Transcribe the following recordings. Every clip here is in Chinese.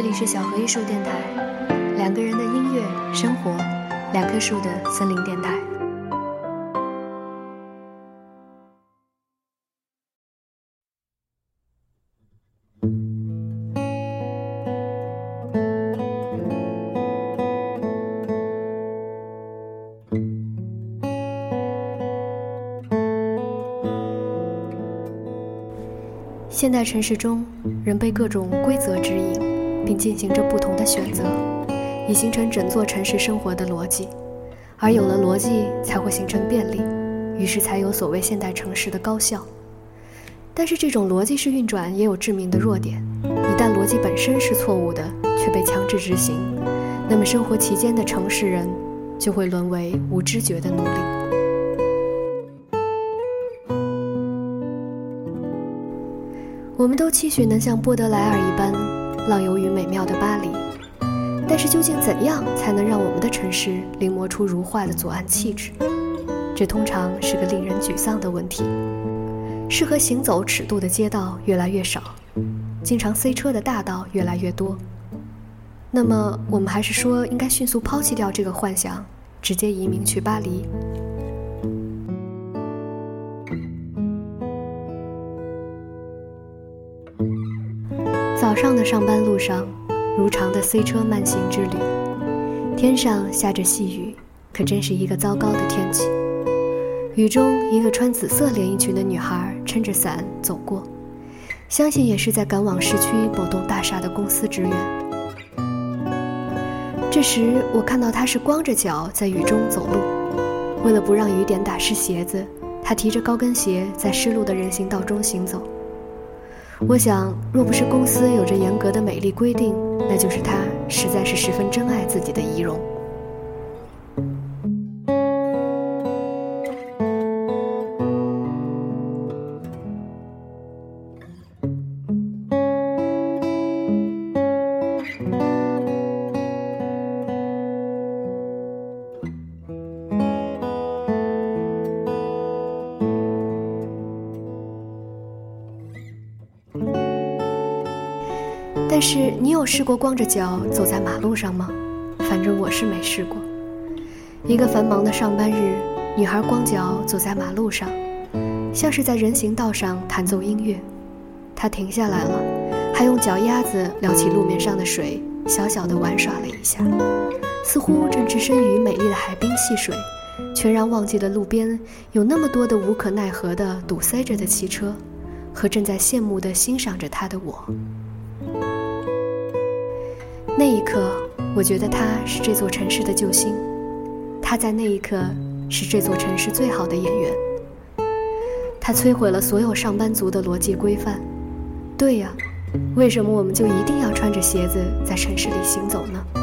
这里是小何艺术电台，两个人的音乐生活，两棵树的森林电台。现代城市中，人被各种规则指引，并进行着不同的选择，以形成整座城市生活的逻辑。而有了逻辑，才会形成便利，于是才有所谓现代城市的高效。但是这种逻辑式运转也有致命的弱点：一旦逻辑本身是错误的，却被强制执行，那么生活其间的城市人就会沦为无知觉的奴隶。我们都期许能像波德莱尔一般浪游于美妙的巴黎，但是究竟怎样才能让我们的城市临摹出如画的左岸气质？这通常是个令人沮丧的问题。适合行走尺度的街道越来越少，经常塞车的大道越来越多。那么，我们还是说应该迅速抛弃掉这个幻想，直接移民去巴黎？上的上班路上，如常的塞车慢行之旅。天上下着细雨，可真是一个糟糕的天气。雨中，一个穿紫色连衣裙的女孩撑着伞走过，相信也是在赶往市区某栋大厦的公司职员。这时，我看到她是光着脚在雨中走路，为了不让雨点打湿鞋子，她提着高跟鞋在湿漉的人行道中行走。我想，若不是公司有着严格的美丽规定，那就是他实在是十分珍爱自己的仪容。但是你有试过光着脚走在马路上吗？反正我是没试过。一个繁忙的上班日，女孩光脚走在马路上，像是在人行道上弹奏音乐。她停下来了，还用脚丫子撩起路面上的水，小小的玩耍了一下，似乎正置身于美丽的海滨戏水，全然忘记了路边有那么多的无可奈何的堵塞着的汽车，和正在羡慕地欣赏着她的我。那一刻，我觉得他是这座城市的救星。他在那一刻是这座城市最好的演员。他摧毁了所有上班族的逻辑规范。对呀，为什么我们就一定要穿着鞋子在城市里行走呢？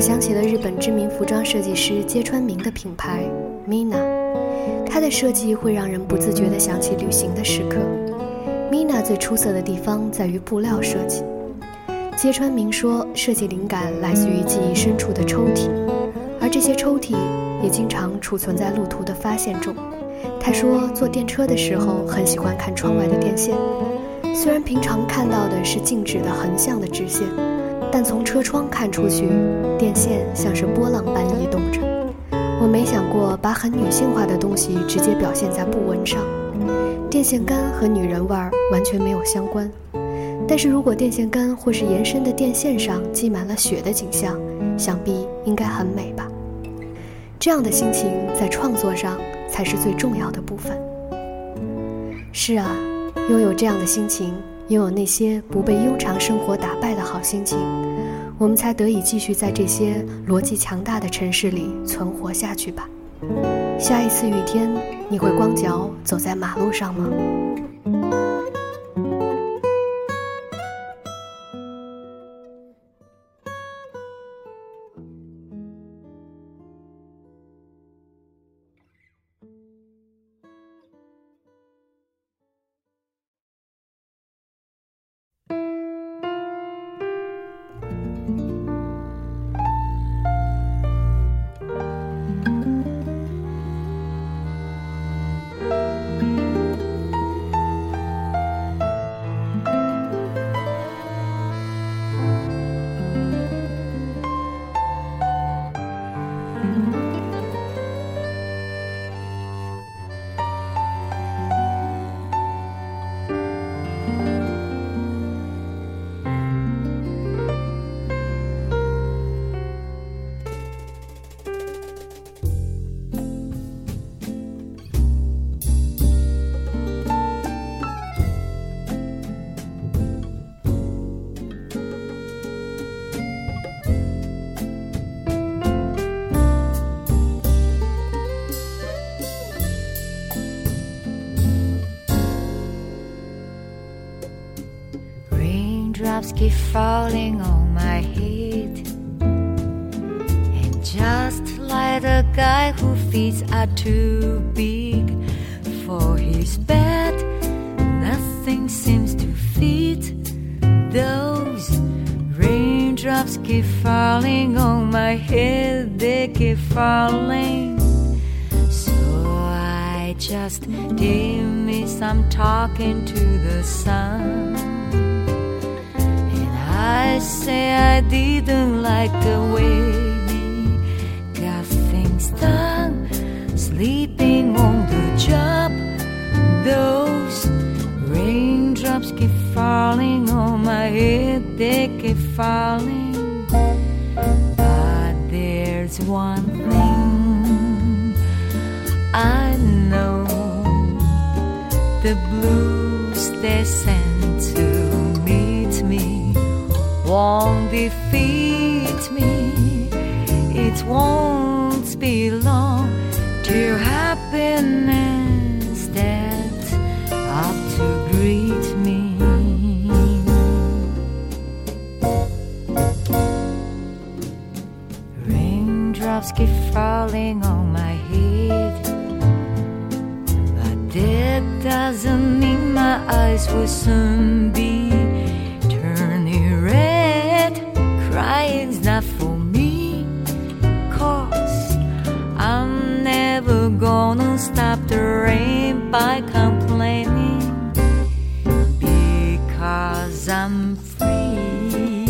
我想起了日本知名服装设计师揭川明的品牌 Mina，它的设计会让人不自觉地想起旅行的时刻。Mina 最出色的地方在于布料设计。揭川明说，设计灵感来自于记忆深处的抽屉，而这些抽屉也经常储存在路途的发现中。他说，坐电车的时候很喜欢看窗外的电线，虽然平常看到的是静止的横向的直线。但从车窗看出去，电线像是波浪般移动着。我没想过把很女性化的东西直接表现在布纹上。电线杆和女人味儿完全没有相关。但是如果电线杆或是延伸的电线上积满了雪的景象，想必应该很美吧。这样的心情在创作上才是最重要的部分。是啊，拥有这样的心情。拥有那些不被庸常生活打败的好心情，我们才得以继续在这些逻辑强大的城市里存活下去吧。下一次雨天，你会光脚走在马路上吗？Raindrops keep falling on my head. And just like the guy who feet are too big for his bed, nothing seems to fit those raindrops keep falling on my head, they keep falling. So I just did me some talking to the sun. Didn't like the way he got things done, sleeping on the job. Those raindrops keep falling on my head, they keep falling. But there's one thing I know the blues they sent won't be long till happiness stands up to greet me. Raindrops keep falling on my head. But that doesn't mean my eyes will soon be by complaining. Because I'm free.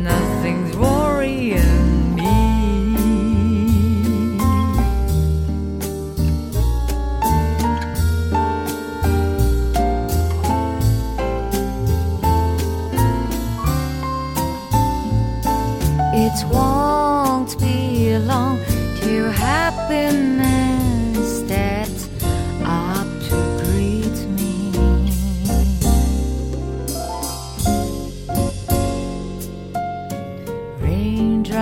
Nothing's worrying me. It won't be long till happiness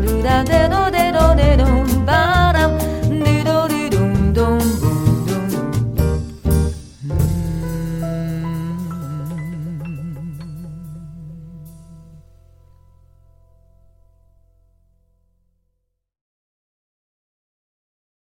ルナでの